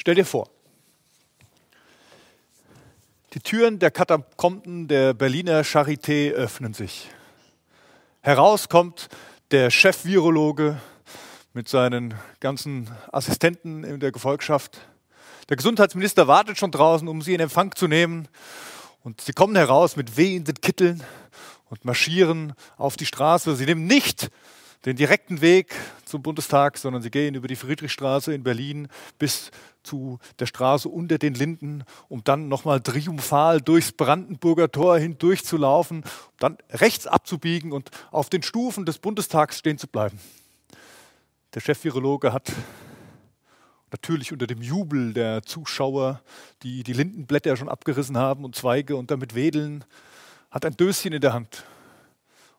Stell dir vor, die Türen der Katakomben der Berliner Charité öffnen sich. Heraus kommt der Chef-Virologe mit seinen ganzen Assistenten in der Gefolgschaft. Der Gesundheitsminister wartet schon draußen, um sie in Empfang zu nehmen. Und sie kommen heraus mit wehenden Kitteln und marschieren auf die Straße. Sie nehmen nicht den direkten Weg zum Bundestag, sondern sie gehen über die Friedrichstraße in Berlin bis zu der Straße unter den Linden, um dann nochmal triumphal durchs Brandenburger Tor hindurch zu laufen, dann rechts abzubiegen und auf den Stufen des Bundestags stehen zu bleiben. Der Chef-Virologe hat natürlich unter dem Jubel der Zuschauer, die die Lindenblätter schon abgerissen haben und Zweige und damit wedeln, hat ein Döschen in der Hand.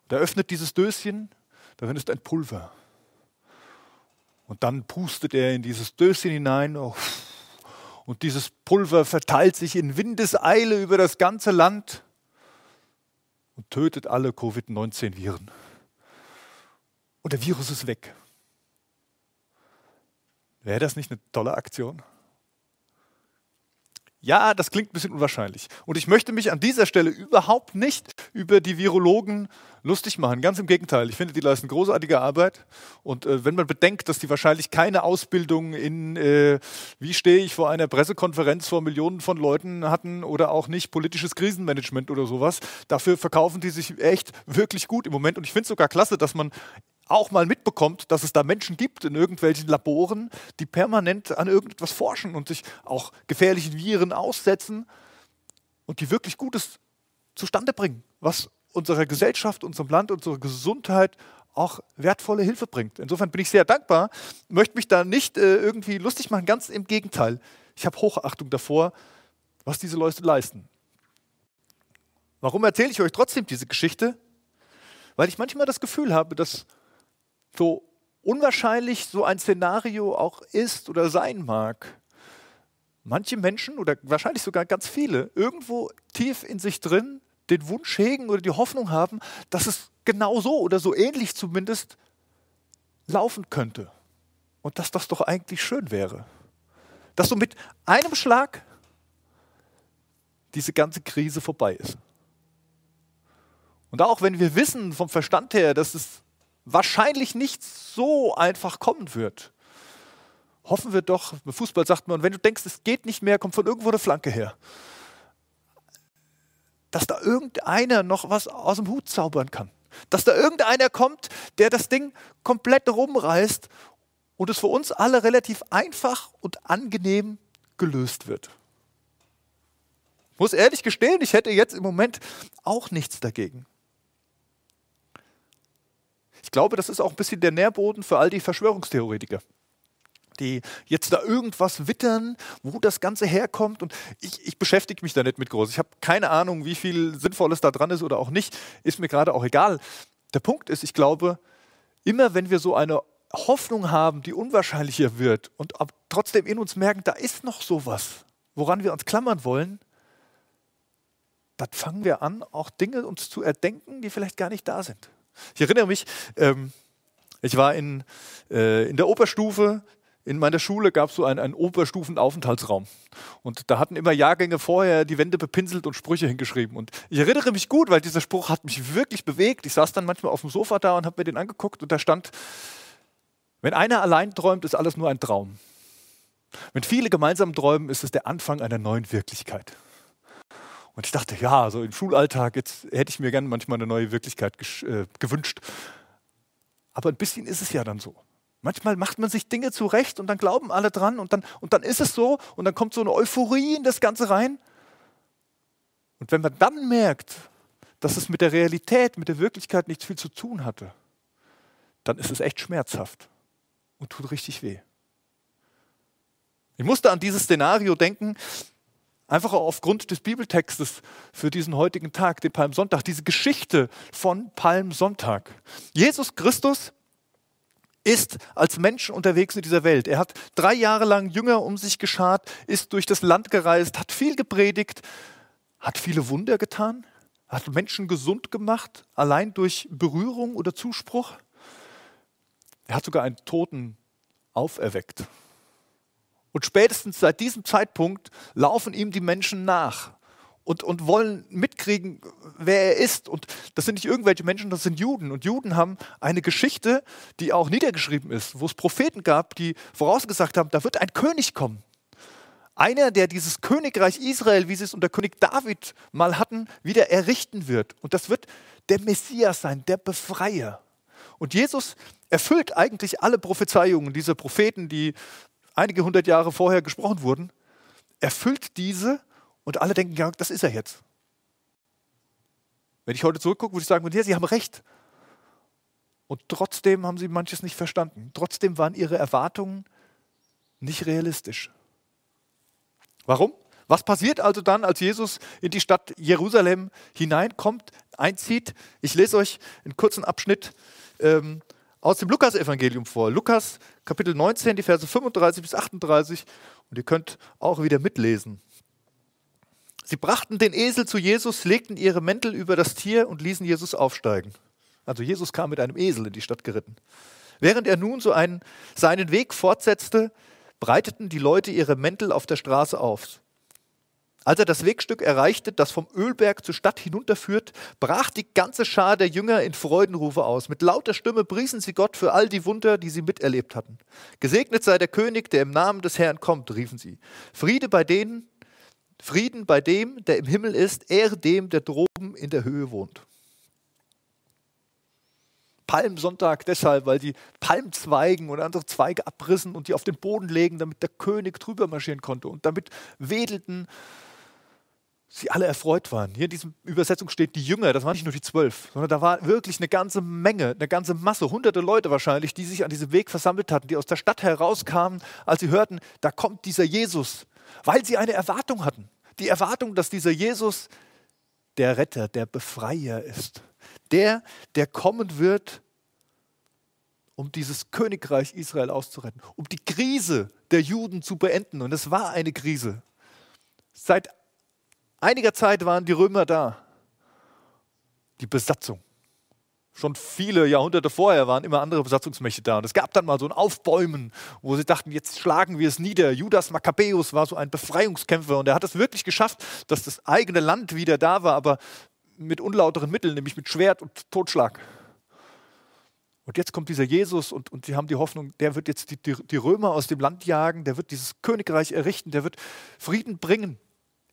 Und er öffnet dieses Döschen darin ist ein Pulver. Und dann pustet er in dieses Döschen hinein oh, und dieses Pulver verteilt sich in Windeseile über das ganze Land und tötet alle Covid-19-Viren. Und der Virus ist weg. Wäre das nicht eine tolle Aktion? Ja, das klingt ein bisschen unwahrscheinlich. Und ich möchte mich an dieser Stelle überhaupt nicht über die Virologen lustig machen. Ganz im Gegenteil. Ich finde, die leisten großartige Arbeit. Und äh, wenn man bedenkt, dass die wahrscheinlich keine Ausbildung in, äh, wie stehe ich vor einer Pressekonferenz vor Millionen von Leuten hatten oder auch nicht politisches Krisenmanagement oder sowas, dafür verkaufen die sich echt wirklich gut im Moment. Und ich finde es sogar klasse, dass man auch mal mitbekommt, dass es da Menschen gibt in irgendwelchen Laboren, die permanent an irgendetwas forschen und sich auch gefährlichen Viren aussetzen und die wirklich Gutes zustande bringen, was unserer Gesellschaft, unserem Land, unserer Gesundheit auch wertvolle Hilfe bringt. Insofern bin ich sehr dankbar, möchte mich da nicht äh, irgendwie lustig machen, ganz im Gegenteil. Ich habe Hochachtung davor, was diese Leute leisten. Warum erzähle ich euch trotzdem diese Geschichte? Weil ich manchmal das Gefühl habe, dass so unwahrscheinlich so ein Szenario auch ist oder sein mag, manche Menschen oder wahrscheinlich sogar ganz viele irgendwo tief in sich drin den Wunsch hegen oder die Hoffnung haben, dass es genau so oder so ähnlich zumindest laufen könnte. Und dass das doch eigentlich schön wäre. Dass so mit einem Schlag diese ganze Krise vorbei ist. Und auch wenn wir wissen vom Verstand her, dass es wahrscheinlich nicht so einfach kommen wird. Hoffen wir doch, beim Fußball sagt man, wenn du denkst, es geht nicht mehr, kommt von irgendwo eine Flanke her. Dass da irgendeiner noch was aus dem Hut zaubern kann. Dass da irgendeiner kommt, der das Ding komplett rumreißt und es für uns alle relativ einfach und angenehm gelöst wird. Ich muss ehrlich gestehen, ich hätte jetzt im Moment auch nichts dagegen. Ich glaube, das ist auch ein bisschen der Nährboden für all die Verschwörungstheoretiker die jetzt da irgendwas wittern, wo das Ganze herkommt. Und ich, ich beschäftige mich da nicht mit groß. Ich habe keine Ahnung, wie viel Sinnvolles da dran ist oder auch nicht. Ist mir gerade auch egal. Der Punkt ist, ich glaube, immer wenn wir so eine Hoffnung haben, die unwahrscheinlicher wird und trotzdem in uns merken, da ist noch sowas, woran wir uns klammern wollen, dann fangen wir an, auch Dinge uns zu erdenken, die vielleicht gar nicht da sind. Ich erinnere mich, ähm, ich war in, äh, in der Oberstufe, in meiner Schule gab es so einen, einen Oberstufenaufenthaltsraum. Und da hatten immer Jahrgänge vorher die Wände bepinselt und Sprüche hingeschrieben. Und ich erinnere mich gut, weil dieser Spruch hat mich wirklich bewegt. Ich saß dann manchmal auf dem Sofa da und habe mir den angeguckt und da stand, wenn einer allein träumt, ist alles nur ein Traum. Wenn viele gemeinsam träumen, ist es der Anfang einer neuen Wirklichkeit. Und ich dachte, ja, so im Schulalltag, jetzt hätte ich mir gerne manchmal eine neue Wirklichkeit äh, gewünscht. Aber ein bisschen ist es ja dann so. Manchmal macht man sich Dinge zurecht und dann glauben alle dran und dann, und dann ist es so und dann kommt so eine Euphorie in das Ganze rein. Und wenn man dann merkt, dass es mit der Realität, mit der Wirklichkeit nichts viel zu tun hatte, dann ist es echt schmerzhaft und tut richtig weh. Ich musste an dieses Szenario denken, Einfach aufgrund des Bibeltextes für diesen heutigen Tag, den Palmsonntag, diese Geschichte von Palmsonntag. Jesus Christus ist als Mensch unterwegs in dieser Welt. Er hat drei Jahre lang Jünger um sich geschart, ist durch das Land gereist, hat viel gepredigt, hat viele Wunder getan, hat Menschen gesund gemacht, allein durch Berührung oder Zuspruch. Er hat sogar einen Toten auferweckt. Und spätestens seit diesem Zeitpunkt laufen ihm die Menschen nach und, und wollen mitkriegen, wer er ist. Und das sind nicht irgendwelche Menschen, das sind Juden. Und Juden haben eine Geschichte, die auch niedergeschrieben ist, wo es Propheten gab, die vorausgesagt haben, da wird ein König kommen. Einer, der dieses Königreich Israel, wie sie es unter König David mal hatten, wieder errichten wird. Und das wird der Messias sein, der Befreier. Und Jesus erfüllt eigentlich alle Prophezeiungen dieser Propheten, die einige hundert Jahre vorher gesprochen wurden, erfüllt diese und alle denken, ja, das ist er jetzt. Wenn ich heute zurückgucke, würde ich sagen, ja, Sie haben recht. Und trotzdem haben sie manches nicht verstanden. Trotzdem waren ihre Erwartungen nicht realistisch. Warum? Was passiert also dann, als Jesus in die Stadt Jerusalem hineinkommt, einzieht? Ich lese euch einen kurzen Abschnitt ähm, aus dem Lukas-Evangelium vor. Lukas Kapitel 19, die Verse 35 bis 38. Und ihr könnt auch wieder mitlesen. Sie brachten den Esel zu Jesus, legten ihre Mäntel über das Tier und ließen Jesus aufsteigen. Also Jesus kam mit einem Esel in die Stadt geritten. Während er nun so einen, seinen Weg fortsetzte, breiteten die Leute ihre Mäntel auf der Straße auf. Als er das Wegstück erreichte, das vom Ölberg zur Stadt hinunterführt, brach die ganze Schar der Jünger in Freudenrufe aus. Mit lauter Stimme priesen sie Gott für all die Wunder, die sie miterlebt hatten. Gesegnet sei der König, der im Namen des Herrn kommt, riefen sie. Friede bei denen, Frieden bei dem, der im Himmel ist, Ehre dem, der droben in der Höhe wohnt. Palmsonntag deshalb, weil die Palmzweigen und andere Zweige abrissen und die auf den Boden legen, damit der König drüber marschieren konnte. Und damit wedelten sie alle erfreut waren. Hier in dieser Übersetzung steht die Jünger, das waren nicht nur die zwölf, sondern da war wirklich eine ganze Menge, eine ganze Masse, hunderte Leute wahrscheinlich, die sich an diesem Weg versammelt hatten, die aus der Stadt herauskamen, als sie hörten, da kommt dieser Jesus, weil sie eine Erwartung hatten. Die Erwartung, dass dieser Jesus der Retter, der Befreier ist. Der, der kommen wird, um dieses Königreich Israel auszuretten, um die Krise der Juden zu beenden. Und es war eine Krise. Seit einiger Zeit waren die Römer da. Die Besatzung. Schon viele Jahrhunderte vorher waren immer andere Besatzungsmächte da. Und es gab dann mal so ein Aufbäumen, wo sie dachten, jetzt schlagen wir es nieder. Judas Makkabäus war so ein Befreiungskämpfer und er hat es wirklich geschafft, dass das eigene Land wieder da war, aber mit unlauteren Mitteln, nämlich mit Schwert und Totschlag. Und jetzt kommt dieser Jesus und, und sie haben die Hoffnung, der wird jetzt die, die, die Römer aus dem Land jagen, der wird dieses Königreich errichten, der wird Frieden bringen.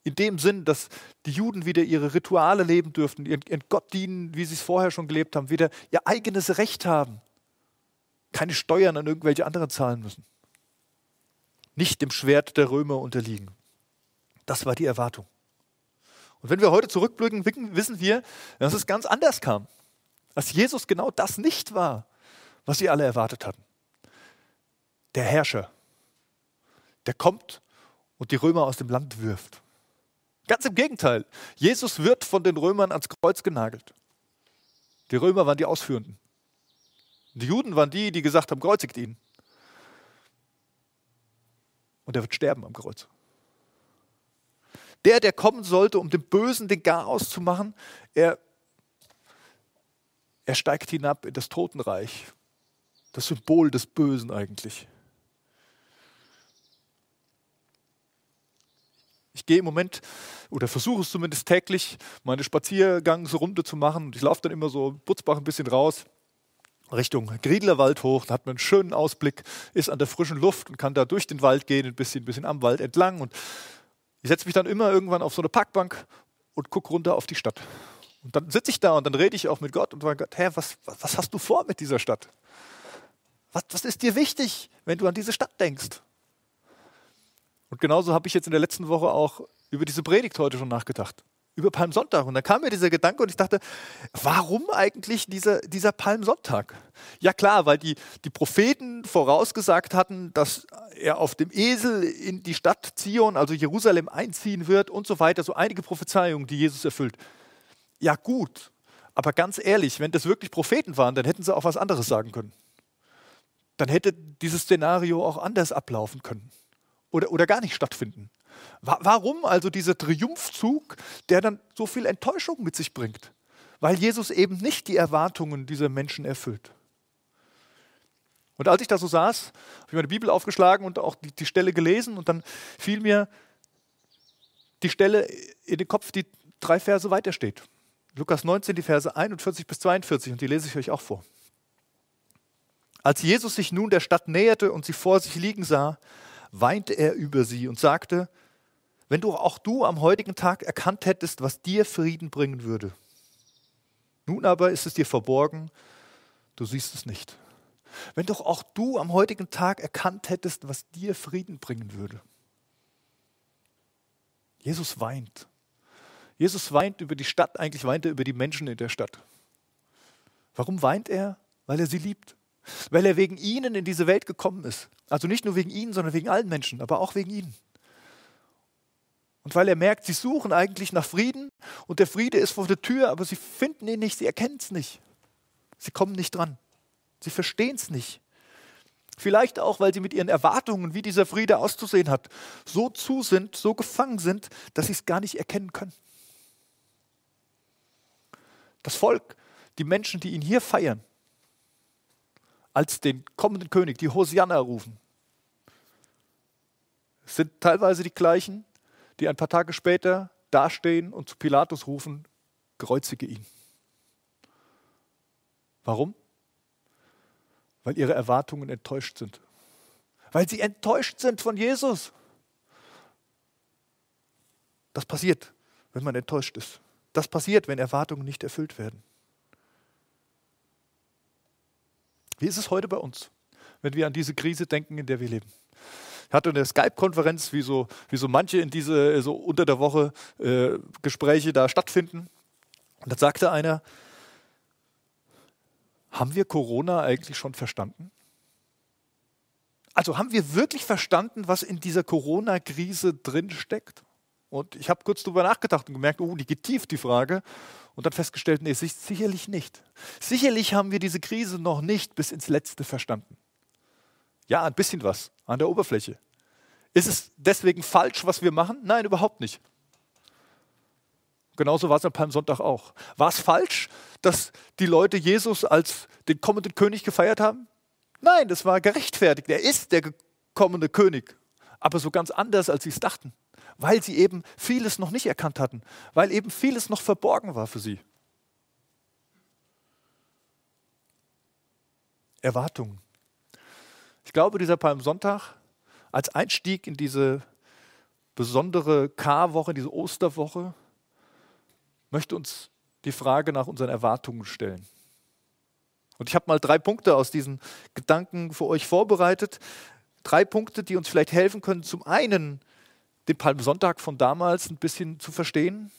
In dem Sinn, dass die Juden wieder ihre Rituale leben dürften, ihren, Gott dienen, wie sie es vorher schon gelebt haben, wieder ihr eigenes Recht haben, keine Steuern an irgendwelche anderen zahlen müssen, nicht dem Schwert der Römer unterliegen. Das war die Erwartung. Und wenn wir heute zurückblicken, wissen wir, dass es ganz anders kam. Dass Jesus genau das nicht war, was sie alle erwartet hatten. Der Herrscher, der kommt und die Römer aus dem Land wirft. Ganz im Gegenteil. Jesus wird von den Römern ans Kreuz genagelt. Die Römer waren die Ausführenden. Die Juden waren die, die gesagt haben, kreuzigt ihn. Und er wird sterben am Kreuz. Der, der kommen sollte, um dem Bösen den Garaus zu machen, er, er steigt hinab in das Totenreich. Das Symbol des Bösen eigentlich. Ich gehe im Moment oder versuche es zumindest täglich, meine Spaziergangsrunde zu machen. Ich laufe dann immer so Butzbach ein bisschen raus. Richtung Griedlerwald hoch, da hat man einen schönen Ausblick, ist an der frischen Luft und kann da durch den Wald gehen, ein bisschen, ein bisschen am Wald entlang. Und ich setze mich dann immer irgendwann auf so eine Parkbank und gucke runter auf die Stadt. Und dann sitze ich da und dann rede ich auch mit Gott und sage, Gott, Herr, was, was hast du vor mit dieser Stadt? Was, was ist dir wichtig, wenn du an diese Stadt denkst? Und genauso habe ich jetzt in der letzten Woche auch über diese Predigt heute schon nachgedacht. Über Palmsonntag. Und dann kam mir dieser Gedanke und ich dachte, warum eigentlich dieser, dieser Palmsonntag? Ja klar, weil die, die Propheten vorausgesagt hatten, dass er auf dem Esel in die Stadt Zion, also Jerusalem, einziehen wird und so weiter. So einige Prophezeiungen, die Jesus erfüllt. Ja gut, aber ganz ehrlich, wenn das wirklich Propheten waren, dann hätten sie auch was anderes sagen können. Dann hätte dieses Szenario auch anders ablaufen können oder, oder gar nicht stattfinden. Warum also dieser Triumphzug, der dann so viel Enttäuschung mit sich bringt? Weil Jesus eben nicht die Erwartungen dieser Menschen erfüllt. Und als ich da so saß, habe ich meine Bibel aufgeschlagen und auch die, die Stelle gelesen und dann fiel mir die Stelle in den Kopf, die drei Verse weiter steht. Lukas 19, die Verse 41 bis 42 und die lese ich euch auch vor. Als Jesus sich nun der Stadt näherte und sie vor sich liegen sah, weinte er über sie und sagte, wenn du auch du am heutigen Tag erkannt hättest, was dir Frieden bringen würde. Nun aber ist es dir verborgen, du siehst es nicht. Wenn doch auch du am heutigen Tag erkannt hättest, was dir Frieden bringen würde. Jesus weint. Jesus weint über die Stadt, eigentlich weint er über die Menschen in der Stadt. Warum weint er? Weil er sie liebt. Weil er wegen ihnen in diese Welt gekommen ist. Also nicht nur wegen ihnen, sondern wegen allen Menschen, aber auch wegen ihnen. Und weil er merkt, sie suchen eigentlich nach Frieden und der Friede ist vor der Tür, aber sie finden ihn nicht, sie erkennen es nicht. Sie kommen nicht dran. Sie verstehen es nicht. Vielleicht auch, weil sie mit ihren Erwartungen, wie dieser Friede auszusehen hat, so zu sind, so gefangen sind, dass sie es gar nicht erkennen können. Das Volk, die Menschen, die ihn hier feiern, als den kommenden König, die Hosianna rufen, sind teilweise die gleichen, die ein paar Tage später dastehen und zu Pilatus rufen, kreuzige ihn. Warum? weil ihre Erwartungen enttäuscht sind. Weil sie enttäuscht sind von Jesus. Das passiert, wenn man enttäuscht ist. Das passiert, wenn Erwartungen nicht erfüllt werden. Wie ist es heute bei uns, wenn wir an diese Krise denken, in der wir leben? Ich hatte eine Skype-Konferenz, wie so, wie so manche in diese so unter der Woche äh, Gespräche da stattfinden. Und da sagte einer, haben wir Corona eigentlich schon verstanden? Also haben wir wirklich verstanden, was in dieser Corona-Krise drin steckt? Und ich habe kurz darüber nachgedacht und gemerkt, oh, die geht tief, die Frage. Und dann festgestellt, nee, sicherlich nicht. Sicherlich haben wir diese Krise noch nicht bis ins Letzte verstanden. Ja, ein bisschen was an der Oberfläche. Ist es deswegen falsch, was wir machen? Nein, überhaupt nicht. Genauso war es am Palmsonntag auch. War es falsch, dass die Leute Jesus als den kommenden König gefeiert haben? Nein, das war gerechtfertigt. Er ist der kommende König. Aber so ganz anders, als sie es dachten. Weil sie eben vieles noch nicht erkannt hatten. Weil eben vieles noch verborgen war für sie. Erwartungen. Ich glaube, dieser Palmsonntag als Einstieg in diese besondere Karwoche, diese Osterwoche, möchte uns die Frage nach unseren Erwartungen stellen. Und ich habe mal drei Punkte aus diesen Gedanken für euch vorbereitet. Drei Punkte, die uns vielleicht helfen können, zum einen den Palmsonntag von damals ein bisschen zu verstehen,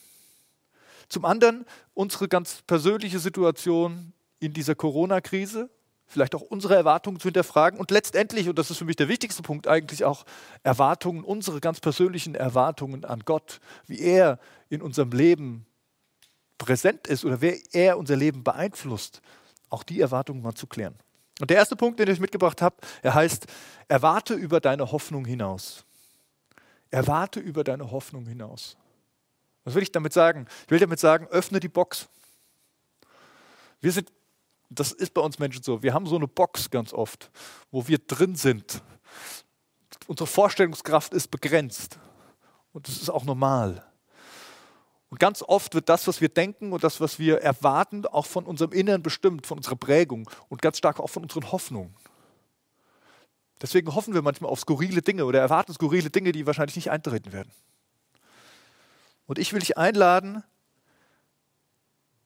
zum anderen unsere ganz persönliche Situation in dieser Corona-Krise, vielleicht auch unsere Erwartungen zu hinterfragen und letztendlich, und das ist für mich der wichtigste Punkt, eigentlich auch Erwartungen, unsere ganz persönlichen Erwartungen an Gott, wie er in unserem Leben präsent ist oder wer er unser Leben beeinflusst, auch die Erwartungen mal zu klären. Und der erste Punkt, den ich mitgebracht habe, er heißt, erwarte über deine Hoffnung hinaus. Erwarte über deine Hoffnung hinaus. Was will ich damit sagen? Ich will damit sagen, öffne die Box. Wir sind, das ist bei uns Menschen so, wir haben so eine Box ganz oft, wo wir drin sind. Unsere Vorstellungskraft ist begrenzt. Und das ist auch normal. Und ganz oft wird das, was wir denken und das, was wir erwarten, auch von unserem Inneren bestimmt, von unserer Prägung und ganz stark auch von unseren Hoffnungen. Deswegen hoffen wir manchmal auf skurrile Dinge oder erwarten skurrile Dinge, die wahrscheinlich nicht eintreten werden. Und ich will dich einladen,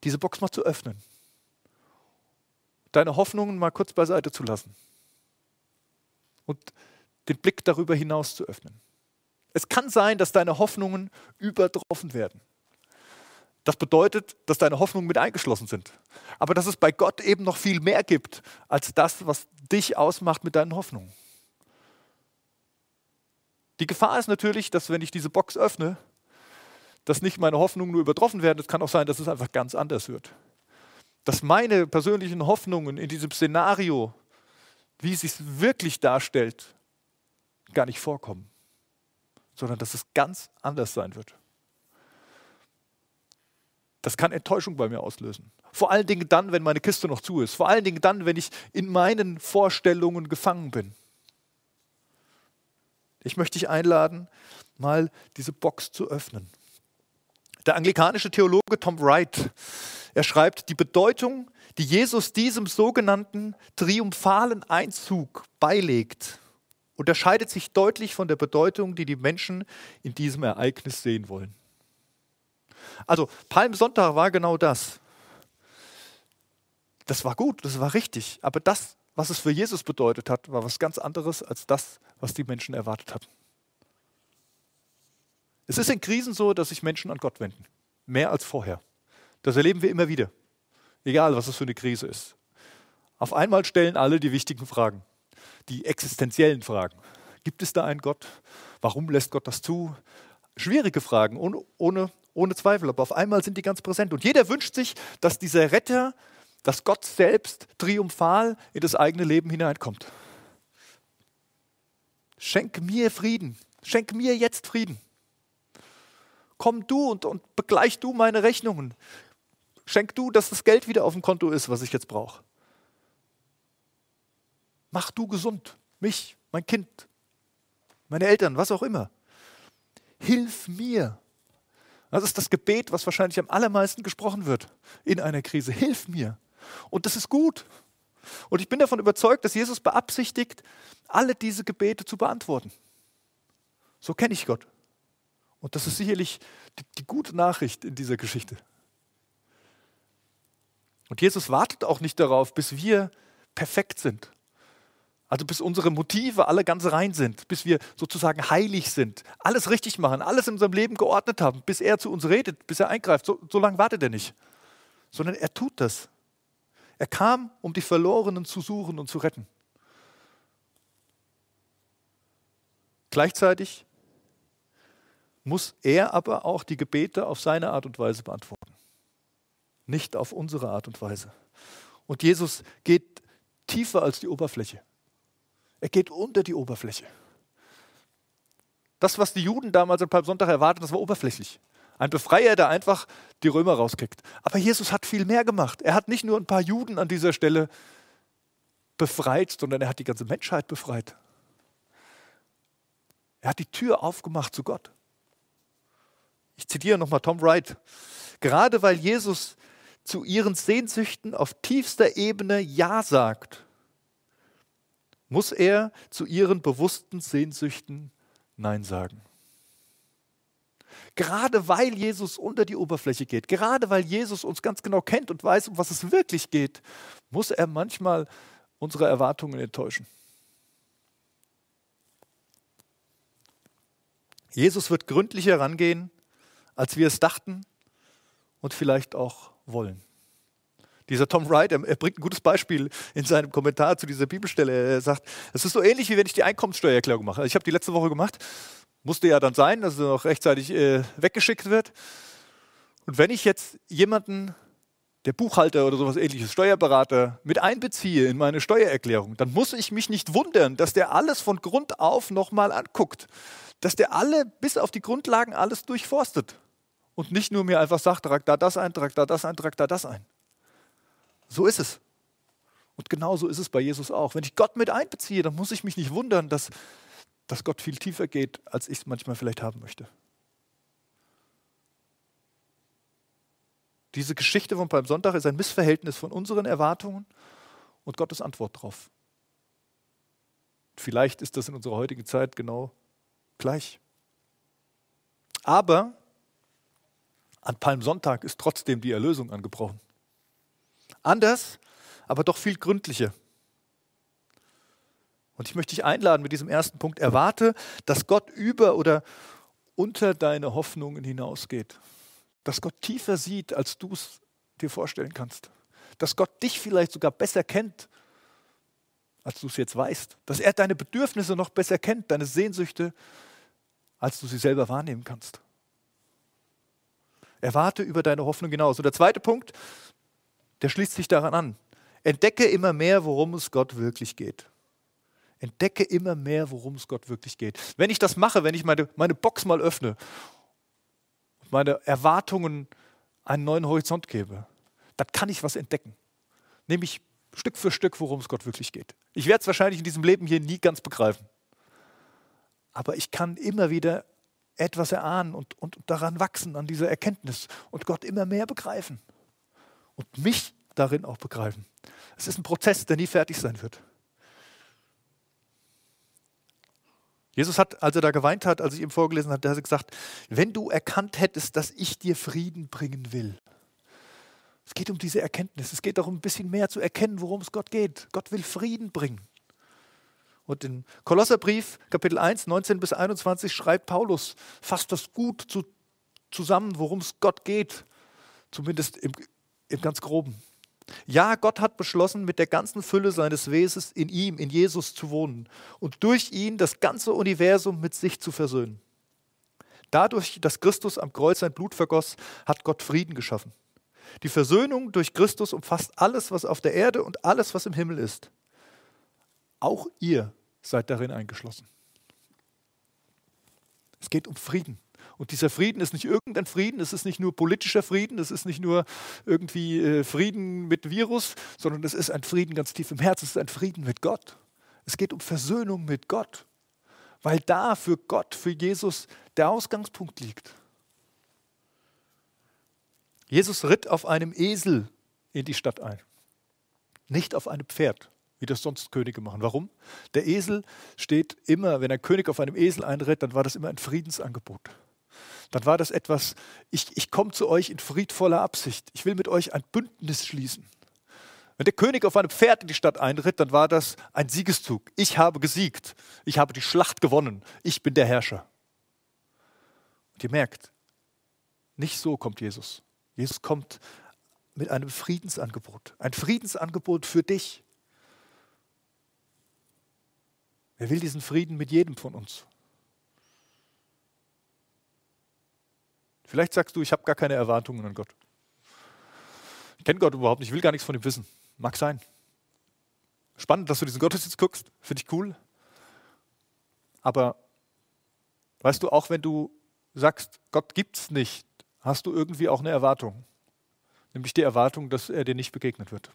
diese Box mal zu öffnen. Deine Hoffnungen mal kurz beiseite zu lassen. Und den Blick darüber hinaus zu öffnen. Es kann sein, dass deine Hoffnungen übertroffen werden. Das bedeutet, dass deine Hoffnungen mit eingeschlossen sind. Aber dass es bei Gott eben noch viel mehr gibt als das, was dich ausmacht mit deinen Hoffnungen. Die Gefahr ist natürlich, dass wenn ich diese Box öffne, dass nicht meine Hoffnungen nur übertroffen werden. Es kann auch sein, dass es einfach ganz anders wird. Dass meine persönlichen Hoffnungen in diesem Szenario, wie es sich wirklich darstellt, gar nicht vorkommen, sondern dass es ganz anders sein wird. das kann Enttäuschung bei mir auslösen. Vor allen Dingen dann, wenn meine Kiste noch zu ist. Vor allen Dingen dann, wenn ich in meinen Vorstellungen gefangen bin. Ich möchte dich einladen, mal diese Box zu öffnen. Der anglikanische Theologe Tom Wright, er schreibt, die Bedeutung, die Jesus diesem sogenannten triumphalen Einzug beilegt, unterscheidet sich deutlich von der Bedeutung, die die Menschen in diesem Ereignis sehen wollen. Also Palmsonntag war genau das. Das war gut, das war richtig, aber das, was es für Jesus bedeutet hat, war was ganz anderes als das, was die Menschen erwartet hatten. Es ist in Krisen so, dass sich Menschen an Gott wenden. Mehr als vorher. Das erleben wir immer wieder. Egal, was es für eine Krise ist. Auf einmal stellen alle die wichtigen Fragen, die existenziellen Fragen. Gibt es da einen Gott? Warum lässt Gott das zu? Schwierige Fragen, ohne, ohne, Zweifel, aber auf einmal sind die ganz präsent. Und jeder wünscht sich, dass dieser Retter, dass Gott selbst triumphal in das eigene Leben hineinkommt. Schenk mir Frieden. Schenk mir jetzt Frieden komm du und, und begleich du meine Rechnungen. Schenk du, dass das Geld wieder auf dem Konto ist, was ich jetzt brauche. Mach du gesund, mich, mein Kind, meine Eltern, was auch immer. Hilf mir. Das ist das Gebet, was wahrscheinlich am allermeisten gesprochen wird in einer Krise. Hilf mir. Und das ist gut. Und ich bin davon überzeugt, dass Jesus beabsichtigt, alle diese Gebete zu beantworten. So kenne ich Gott. Und das ist sicherlich die, die gute Nachricht in dieser Geschichte. Und Jesus wartet auch nicht darauf, bis wir perfekt sind. Also bis unsere Motive alle ganz rein sind, bis wir sozusagen heilig sind, alles richtig machen, alles in unserem Leben geordnet haben, bis er zu uns redet, bis er eingreift. So, so lange wartet er nicht, sondern er tut das. Er kam, um die Verlorenen zu suchen und zu retten. Gleichzeitig muss er aber auch die Gebete auf seine Art und Weise beantworten, nicht auf unsere Art und Weise. Und Jesus geht tiefer als die Oberfläche. Er geht unter die Oberfläche. Das, was die Juden damals am Palmsonntag erwartet, das war oberflächlich. Ein Befreier, der einfach die Römer rauskickt. Aber Jesus hat viel mehr gemacht. Er hat nicht nur ein paar Juden an dieser Stelle befreit, sondern er hat die ganze Menschheit befreit. Er hat die Tür aufgemacht zu Gott. Ich zitiere nochmal Tom Wright. Gerade weil Jesus zu ihren Sehnsüchten auf tiefster Ebene Ja sagt, muss er zu ihren bewussten Sehnsüchten Nein sagen. Gerade weil Jesus unter die Oberfläche geht, gerade weil Jesus uns ganz genau kennt und weiß, um was es wirklich geht, muss er manchmal unsere Erwartungen enttäuschen. Jesus wird gründlich herangehen als wir es dachten und vielleicht auch wollen. Dieser Tom Wright, er, bringt ein gutes Beispiel in seinem Kommentar zu dieser Bibelstelle. Er sagt, es ist so ähnlich, wie wenn ich die Einkommenssteuererklärung mache. Ich habe die letzte Woche gemacht, musste ja dann sein, dass sie noch rechtzeitig äh, weggeschickt wird. Und wenn ich jetzt jemanden, der Buchhalter oder sowas ähnliches, Steuerberater, mit einbeziehe in meine Steuererklärung, dann muss ich mich nicht wundern, dass der alles von Grund auf nochmal anguckt. Dass der alle bis auf die Grundlagen alles durchforstet und nicht nur mir einfach sagt, trag da das ein, trag da das ein, trag da das ein. So ist es. Und genauso ist es bei Jesus auch. Wenn ich Gott mit einbeziehe, dann muss ich mich nicht wundern, dass, dass Gott viel tiefer geht, als ich es manchmal vielleicht haben möchte. Diese Geschichte von Palmsonntag ist ein Missverhältnis von unseren Erwartungen und Gottes Antwort darauf. Vielleicht ist das in unserer heutigen Zeit genau gleich. Aber an Palmsonntag ist trotzdem die Erlösung angebrochen. Anders, aber doch viel gründlicher. Und ich möchte dich einladen mit diesem ersten Punkt. Erwarte, dass Gott über oder unter deine Hoffnungen hinausgeht. Dass Gott tiefer sieht, als du es dir vorstellen kannst. Dass Gott dich vielleicht sogar besser kennt, als du es jetzt weißt. Dass er deine Bedürfnisse noch besser kennt, deine Sehnsüchte, als du sie selber wahrnehmen kannst. Erwarte über deine Hoffnung hinaus. Und der zweite Punkt, der schließt sich daran an. Entdecke immer mehr, worum es Gott wirklich geht. Entdecke immer mehr, worum es Gott wirklich geht. Wenn ich das mache, wenn ich meine, meine Box mal öffne und meine Erwartungen einen neuen Horizont gebe, dann kann ich was entdecken. Nämlich Stück für Stück, worum es Gott wirklich geht. Ich werde es wahrscheinlich in diesem Leben hier nie ganz begreifen. Aber ich kann immer wieder etwas erahnen und, und daran wachsen, an dieser Erkenntnis und Gott immer mehr begreifen. Und mich darin auch begreifen. Es ist ein Prozess, der nie fertig sein wird. Jesus hat, als er da geweint hat, als ich ihm vorgelesen habe, hat er gesagt, wenn du erkannt hättest, dass ich dir Frieden bringen will. Es geht um diese Erkenntnis. Es geht darum, ein bisschen mehr zu erkennen, worum es Gott geht. Gott will Frieden bringen. Und in Kolosserbrief, Kapitel 1, 19 bis 21, schreibt Paulus, fasst das gut zu, zusammen, worum es Gott geht. Zumindest im, im ganz Groben. Ja, Gott hat beschlossen, mit der ganzen Fülle seines Wesens in ihm, in Jesus zu wohnen und durch ihn das ganze Universum mit sich zu versöhnen. Dadurch, dass Christus am Kreuz sein Blut vergoss, hat Gott Frieden geschaffen. Die Versöhnung durch Christus umfasst alles, was auf der Erde und alles, was im Himmel ist. Auch ihr seid darin eingeschlossen. Es geht um Frieden. Und dieser Frieden ist nicht irgendein Frieden, es ist nicht nur politischer Frieden, es ist nicht nur irgendwie äh, Frieden mit Virus, sondern es ist ein Frieden ganz tief im Herzen, es ist ein Frieden mit Gott. Es geht um Versöhnung mit Gott, weil da für Gott, für Jesus der Ausgangspunkt liegt. Jesus ritt auf einem Esel in die Stadt ein, nicht auf einem Pferd, wie das sonst Könige machen. Warum? Der Esel steht immer, wenn ein König auf einem Esel einritt, dann war das immer ein Friedensangebot dann war das etwas, ich, ich komme zu euch in friedvoller Absicht. Ich will mit euch ein Bündnis schließen. Wenn der König auf einem Pferd in die Stadt einritt, dann war das ein Siegeszug. Ich habe gesiegt. Ich habe die Schlacht gewonnen. Ich bin der Herrscher. Und ihr merkt, nicht so kommt Jesus. Jesus kommt mit einem Friedensangebot. Ein Friedensangebot für dich. Er will diesen Frieden mit jedem von uns. Vielleicht sagst du, ich habe gar keine Erwartungen an Gott. Ich kenne Gott überhaupt nicht, ich will gar nichts von ihm wissen. Mag sein. Spannend, dass du diesen Gottesdienst guckst, finde ich cool. Aber weißt du, auch wenn du sagst, Gott gibt es nicht, hast du irgendwie auch eine Erwartung. Nämlich die Erwartung, dass er dir nicht begegnet wird.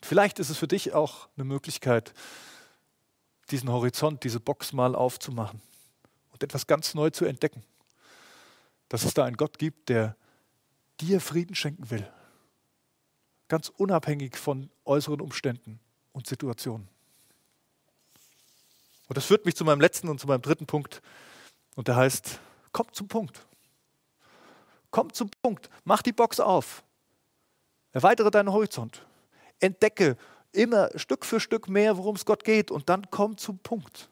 Vielleicht ist es für dich auch eine Möglichkeit, diesen Horizont, diese Box mal aufzumachen und etwas ganz neu zu entdecken dass es da einen Gott gibt, der dir Frieden schenken will. Ganz unabhängig von äußeren Umständen und Situationen. Und das führt mich zu meinem letzten und zu meinem dritten Punkt. Und der heißt, komm zum Punkt. Komm zum Punkt. Mach die Box auf. Erweitere deinen Horizont. Entdecke immer Stück für Stück mehr, worum es Gott geht. Und dann komm zum Punkt.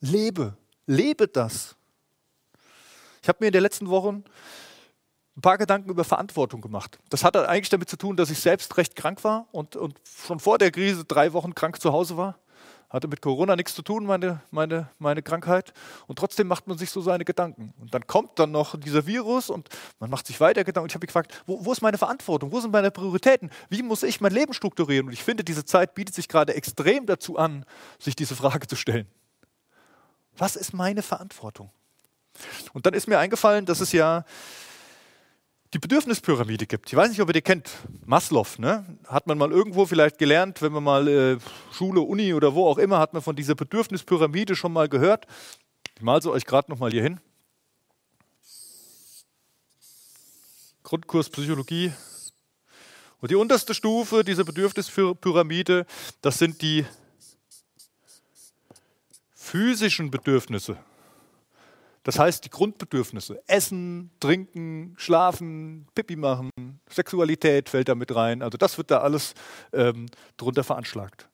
Lebe. Lebe das. Ich habe mir in den letzten Wochen ein paar Gedanken über Verantwortung gemacht. Das hat eigentlich damit zu tun, dass ich selbst recht krank war und, und schon vor der Krise drei Wochen krank zu Hause war. Hatte mit Corona nichts zu tun, meine, meine, meine Krankheit. Und trotzdem macht man sich so seine Gedanken. Und dann kommt dann noch dieser Virus und man macht sich weiter Gedanken. Und ich habe mich gefragt, wo, wo ist meine Verantwortung? Wo sind meine Prioritäten? Wie muss ich mein Leben strukturieren? Und ich finde, diese Zeit bietet sich gerade extrem dazu an, sich diese Frage zu stellen. Was ist meine Verantwortung? Und dann ist mir eingefallen, dass es ja die Bedürfnispyramide gibt. Ich weiß nicht, ob ihr die kennt. Maslow, ne? Hat man mal irgendwo vielleicht gelernt, wenn man mal äh, Schule, Uni oder wo auch immer, hat man von dieser Bedürfnispyramide schon mal gehört. Ich mal sie euch gerade noch mal hier hin. Grundkurs Psychologie. Und die unterste Stufe dieser Bedürfnispyramide, das sind die physischen Bedürfnisse. Das heißt, die Grundbedürfnisse, Essen, Trinken, Schlafen, Pipi machen, Sexualität fällt da mit rein. Also das wird da alles ähm, drunter veranschlagt.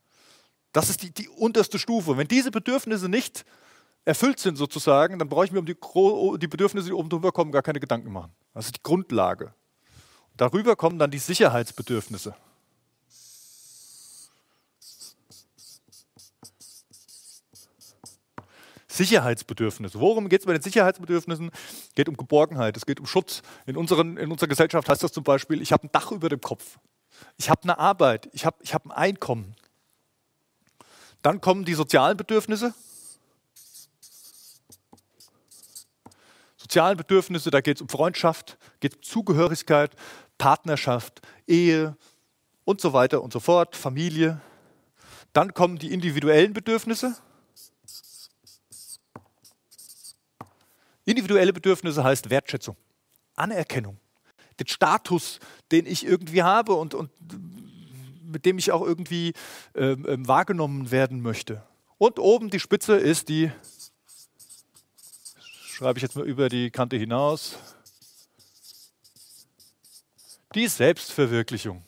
Das ist die, die unterste Stufe. Wenn diese Bedürfnisse nicht erfüllt sind sozusagen, dann brauche ich mir um die, die Bedürfnisse, die oben drüber kommen, gar keine Gedanken machen. Das ist die Grundlage. Darüber kommen dann die Sicherheitsbedürfnisse. Sicherheitsbedürfnisse. Worum geht es bei den Sicherheitsbedürfnissen? Es geht um Geborgenheit, es geht um Schutz. In, unseren, in unserer Gesellschaft heißt das zum Beispiel, ich habe ein Dach über dem Kopf, ich habe eine Arbeit, ich habe ich hab ein Einkommen. Dann kommen die sozialen Bedürfnisse. sozialen Bedürfnisse, da geht es um Freundschaft, geht um Zugehörigkeit, Partnerschaft, Ehe und so weiter und so fort, Familie. Dann kommen die individuellen Bedürfnisse. Individuelle Bedürfnisse heißt Wertschätzung, Anerkennung, den Status, den ich irgendwie habe und, und mit dem ich auch irgendwie ähm, ähm, wahrgenommen werden möchte. Und oben die Spitze ist die, schreibe ich jetzt mal über die Kante hinaus, die Selbstverwirklichung.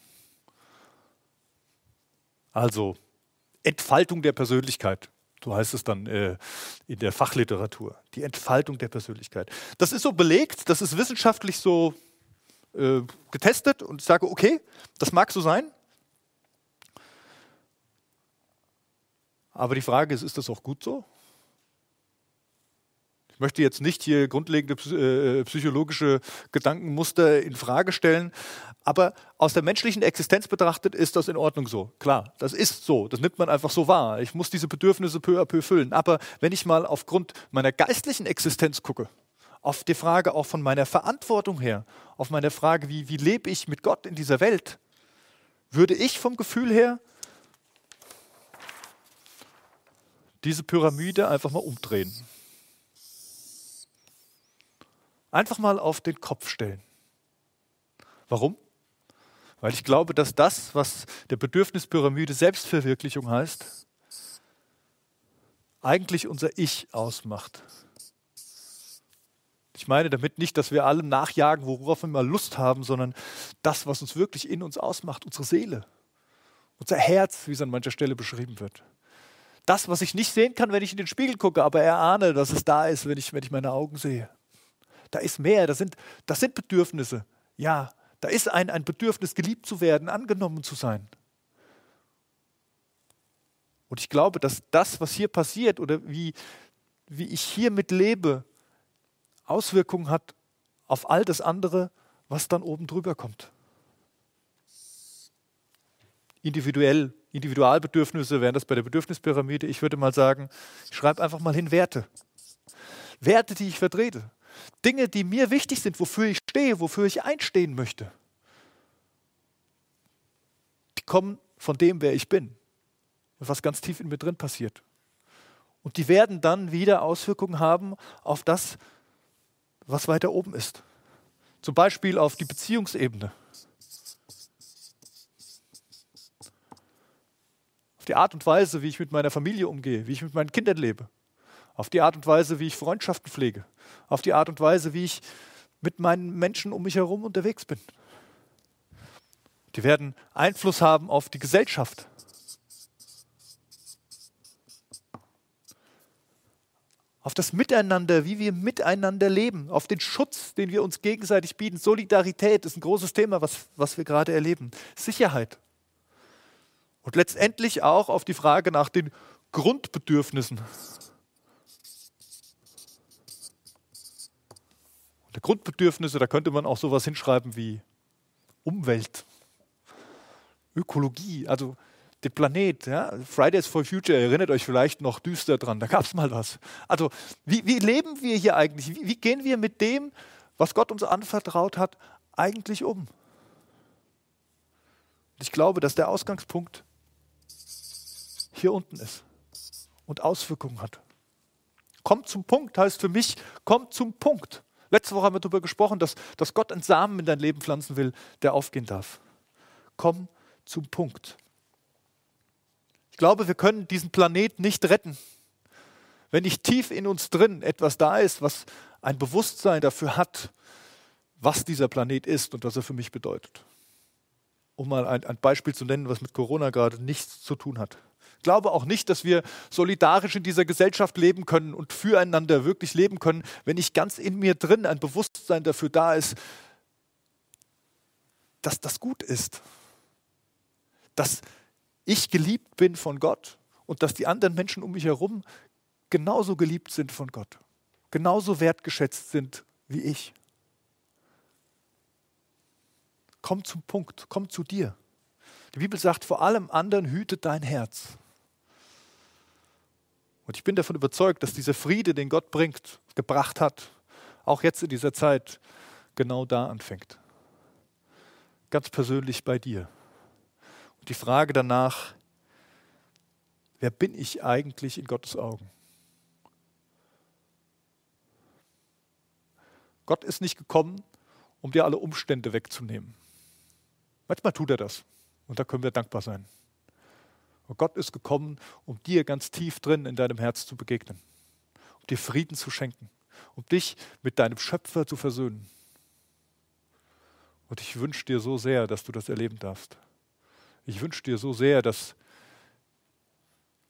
Also Entfaltung der Persönlichkeit. So heißt es dann äh, in der Fachliteratur. Die Entfaltung der Persönlichkeit. Das ist so belegt, das ist wissenschaftlich so äh, getestet und ich sage, okay, das mag so sein. Aber die Frage ist, ist das auch gut so? Ich möchte jetzt nicht hier grundlegende äh, psychologische Gedankenmuster in Frage stellen, aber aus der menschlichen Existenz betrachtet ist das in Ordnung so. Klar, das ist so. Das nimmt man einfach so wahr. Ich muss diese Bedürfnisse peu à peu füllen. Aber wenn ich mal aufgrund meiner geistlichen Existenz gucke, auf die Frage auch von meiner Verantwortung her, auf meine Frage, wie, wie lebe ich mit Gott in dieser Welt, würde ich vom Gefühl her diese Pyramide einfach mal umdrehen. Einfach mal auf den Kopf stellen. Warum? Weil ich glaube, dass das, was der Bedürfnispyramide Selbstverwirklichung heißt, eigentlich unser Ich ausmacht. Ich meine damit nicht, dass wir allem nachjagen, worauf wir mal Lust haben, sondern das, was uns wirklich in uns ausmacht, unsere Seele, unser Herz, wie es an mancher Stelle beschrieben wird. Das, was ich nicht sehen kann, wenn ich in den Spiegel gucke, aber erahne, dass es da ist, wenn ich, wenn ich meine Augen sehe. Da ist mehr, das sind, das sind Bedürfnisse. Ja, da ist ein, ein Bedürfnis, geliebt zu werden, angenommen zu sein. Und ich glaube, dass das, was hier passiert oder wie, wie ich hiermit lebe, Auswirkungen hat auf all das andere, was dann oben drüber kommt. Individuell, Individualbedürfnisse wären das bei der Bedürfnispyramide. Ich würde mal sagen, ich schreibe einfach mal hin Werte. Werte, die ich vertrete. Dinge, die mir wichtig sind, wofür ich stehe, wofür ich einstehen möchte. Die kommen von dem, wer ich bin was ganz tief in mir drin passiert. Und die werden dann wieder Auswirkungen haben auf das, was weiter oben ist. Zum Beispiel auf die Beziehungsebene. Auf die Art und Weise, wie ich mit meiner Familie umgehe, wie ich mit meinen Kindern lebe. Auf die Art und Weise, wie ich Freundschaften pflege auf die Art und Weise, wie ich mit meinen Menschen um mich herum unterwegs bin. Die werden Einfluss haben auf die Gesellschaft. Auf das Miteinander, wie wir miteinander leben, auf den Schutz, den wir uns gegenseitig bieten. Solidarität ist ein großes Thema, was, was wir gerade erleben. Sicherheit. Und letztendlich auch auf die Frage nach den Grundbedürfnissen Grundbedürfnisse, da könnte man auch sowas hinschreiben wie Umwelt, Ökologie, also der Planet. Ja? Fridays for Future, erinnert euch vielleicht noch düster dran, da gab es mal was. Also wie, wie, leben wir hier eigentlich? Wie, wie gehen wir mit dem, was Gott uns anvertraut hat, eigentlich um? Ich glaube, dass der Ausgangspunkt hier unten ist und Auswirkungen hat. Kommt zum Punkt heißt für mich, kommt zum Punkt. Letzte Woche haben wir darüber gesprochen, dass, dass Gott einen Samen in dein Leben pflanzen will, der aufgehen darf. Komm zum Punkt. Ich glaube, wir können diesen Planet nicht retten, wenn nicht tief in uns drin etwas da ist, was ein Bewusstsein dafür hat, was dieser Planet ist und was er für mich bedeutet. Um mal ein, ein Beispiel zu nennen, was mit Corona gerade nichts zu tun hat glaube auch nicht, dass wir solidarisch in dieser Gesellschaft leben können und füreinander wirklich leben können, wenn nicht ganz in mir drin ein Bewusstsein dafür da ist, dass das gut ist. Dass ich geliebt bin von Gott und dass die anderen Menschen um mich herum genauso geliebt sind von Gott, genauso wertgeschätzt sind wie ich. Komm zum Punkt, komm zu dir. Die Bibel sagt, vor allem anderen hüte dein Herz. Und ich bin davon überzeugt, dass dieser Friede, den Gott bringt, gebracht hat, auch jetzt in dieser Zeit, genau da anfängt. Ganz persönlich bei dir. Und die Frage danach, wer bin ich eigentlich in Gottes Augen? Gott ist nicht gekommen, um dir alle Umstände wegzunehmen. Manchmal tut er das und da können wir dankbar sein. Und Gott ist gekommen, um dir ganz tief drin in deinem Herz zu begegnen, um dir Frieden zu schenken, um dich mit deinem Schöpfer zu versöhnen. Und ich wünsche dir so sehr, dass du das erleben darfst. Ich wünsche dir so sehr, dass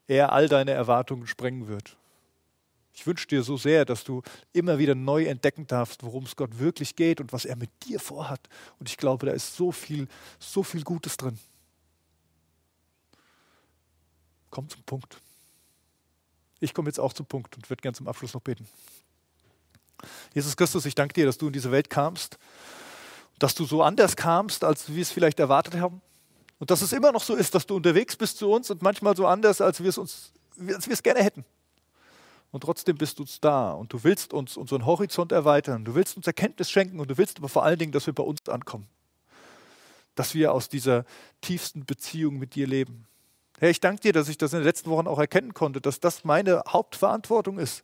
er all deine Erwartungen sprengen wird. Ich wünsche dir so sehr, dass du immer wieder neu entdecken darfst, worum es Gott wirklich geht und was er mit dir vorhat. Und ich glaube, da ist so viel, so viel Gutes drin. Komm zum Punkt. Ich komme jetzt auch zum Punkt und würde gern zum Abschluss noch beten. Jesus Christus, ich danke dir, dass du in diese Welt kamst, dass du so anders kamst, als wir es vielleicht erwartet haben. Und dass es immer noch so ist, dass du unterwegs bist zu uns und manchmal so anders, als wir es uns, als wir es gerne hätten. Und trotzdem bist du da und du willst uns unseren Horizont erweitern, du willst uns Erkenntnis schenken und du willst aber vor allen Dingen, dass wir bei uns ankommen. Dass wir aus dieser tiefsten Beziehung mit dir leben. Herr, ich danke dir, dass ich das in den letzten Wochen auch erkennen konnte, dass das meine Hauptverantwortung ist.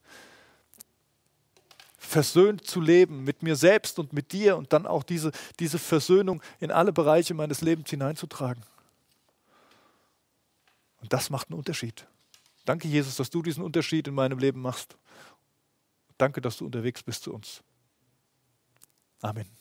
Versöhnt zu leben mit mir selbst und mit dir und dann auch diese, diese Versöhnung in alle Bereiche meines Lebens hineinzutragen. Und das macht einen Unterschied. Danke, Jesus, dass du diesen Unterschied in meinem Leben machst. Danke, dass du unterwegs bist zu uns. Amen.